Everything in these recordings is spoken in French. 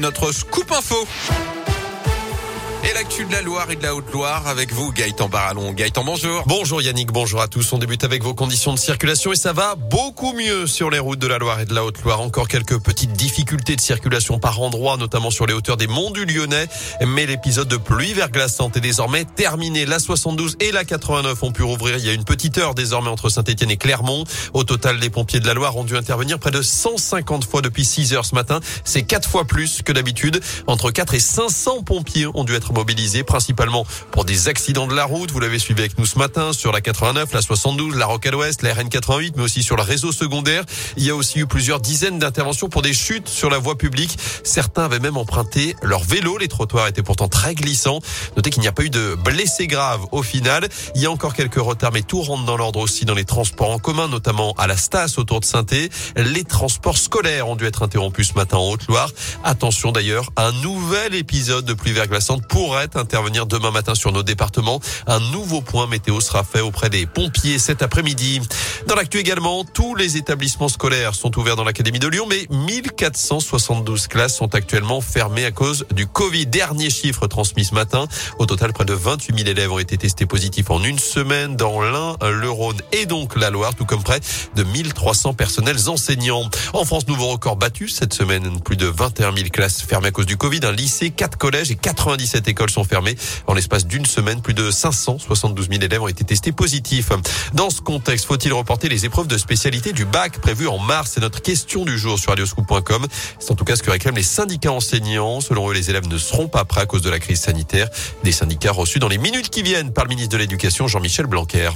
Notre scoop info. L'actu de la Loire et de la Haute-Loire avec vous, Gaëtan Barallon. Gaëtan, bonjour. Bonjour Yannick, bonjour à tous. On débute avec vos conditions de circulation et ça va beaucoup mieux sur les routes de la Loire et de la Haute-Loire. Encore quelques petites difficultés de circulation par endroits, notamment sur les hauteurs des monts du Lyonnais. Mais l'épisode de pluie verglaçante est désormais terminé. La 72 et la 89 ont pu rouvrir il y a une petite heure désormais entre Saint-Etienne et Clermont. Au total, les pompiers de la Loire ont dû intervenir près de 150 fois depuis 6 heures ce matin. C'est 4 fois plus que d'habitude. Entre 4 et 500 pompiers ont dû être mobilisés principalement pour des accidents de la route. Vous l'avez suivi avec nous ce matin sur la 89, la 72, la Rocade Ouest, la RN 88, mais aussi sur le réseau secondaire. Il y a aussi eu plusieurs dizaines d'interventions pour des chutes sur la voie publique. Certains avaient même emprunté leur vélo. Les trottoirs étaient pourtant très glissants. Notez qu'il n'y a pas eu de blessés graves au final. Il y a encore quelques retards, mais tout rentre dans l'ordre aussi dans les transports en commun, notamment à la Stas autour de saint Les transports scolaires ont dû être interrompus ce matin en Haute-Loire. Attention d'ailleurs, un nouvel épisode de pluie verglaçante pourrait intervenir demain matin sur nos départements. Un nouveau point météo sera fait auprès des pompiers cet après-midi. Dans l'actu également, tous les établissements scolaires sont ouverts dans l'Académie de Lyon, mais 1472 classes sont actuellement fermées à cause du Covid. Dernier chiffre transmis ce matin. Au total, près de 28 000 élèves ont été testés positifs en une semaine dans l'Ain, le Rhône et donc la Loire, tout comme près de 1300 personnels enseignants. En France, nouveau record battu cette semaine. Plus de 21 000 classes fermées à cause du Covid. Un lycée, 4 collèges et 97 écoles sont fermées. En l'espace d'une semaine, plus de 572 000 élèves ont été testés positifs. Dans ce contexte, faut-il reporter les épreuves de spécialité du bac prévues en mars? C'est notre question du jour sur radioscoop.com. C'est en tout cas ce que réclament les syndicats enseignants. Selon eux, les élèves ne seront pas prêts à cause de la crise sanitaire. Des syndicats reçus dans les minutes qui viennent par le ministre de l'Éducation, Jean-Michel Blanquer.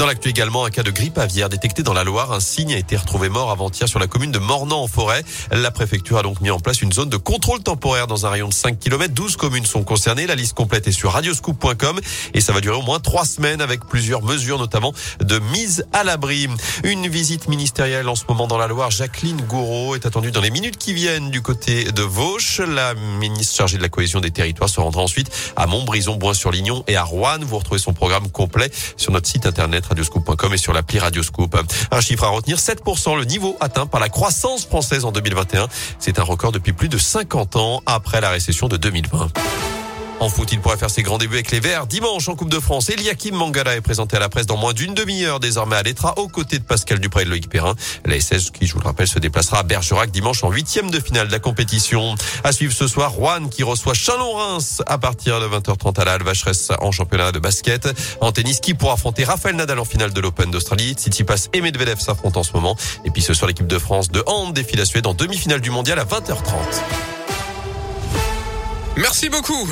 Dans l'actu également, un cas de grippe aviaire détecté dans la Loire. Un signe a été retrouvé mort avant-hier sur la commune de Mornan en forêt. La préfecture a donc mis en place une zone de contrôle temporaire dans un rayon de 5 km. 12 communes sont concernées. La liste complète est sur radioscoop.com et ça va durer au moins trois semaines avec plusieurs mesures, notamment de mise à l'abri. Une visite ministérielle en ce moment dans la Loire. Jacqueline Gouraud est attendue dans les minutes qui viennent du côté de Vauche. La ministre chargée de la cohésion des territoires se rendra ensuite à Montbrison, Bois-sur-Lignon et à Rouen. Vous retrouvez son programme complet sur notre site internet radioscoop.com et sur l'appli Radioscoop. Un chiffre à retenir, 7% le niveau atteint par la croissance française en 2021. C'est un record depuis plus de 50 ans après la récession de 2020. En foot, il pourrait faire ses grands débuts avec les Verts. Dimanche, en Coupe de France, Eliakim Mangala est présenté à la presse dans moins d'une demi-heure, désormais à l'Etra, aux côtés de Pascal Dupré et de Loïc Perrin. La qui, je vous le rappelle, se déplacera à Bergerac dimanche en huitième de finale de la compétition. À suivre ce soir, Rouen qui reçoit Chalon-Reims à partir de 20h30 à la Vacheresse en championnat de basket. En tennis, qui pourra affronter Raphaël Nadal en finale de l'Open d'Australie. Tsitsipas et Medvedev s'affrontent en ce moment. Et puis ce soir, l'équipe de France de hand défile la Suède en demi-finale du mondial à 20h30. Merci beaucoup.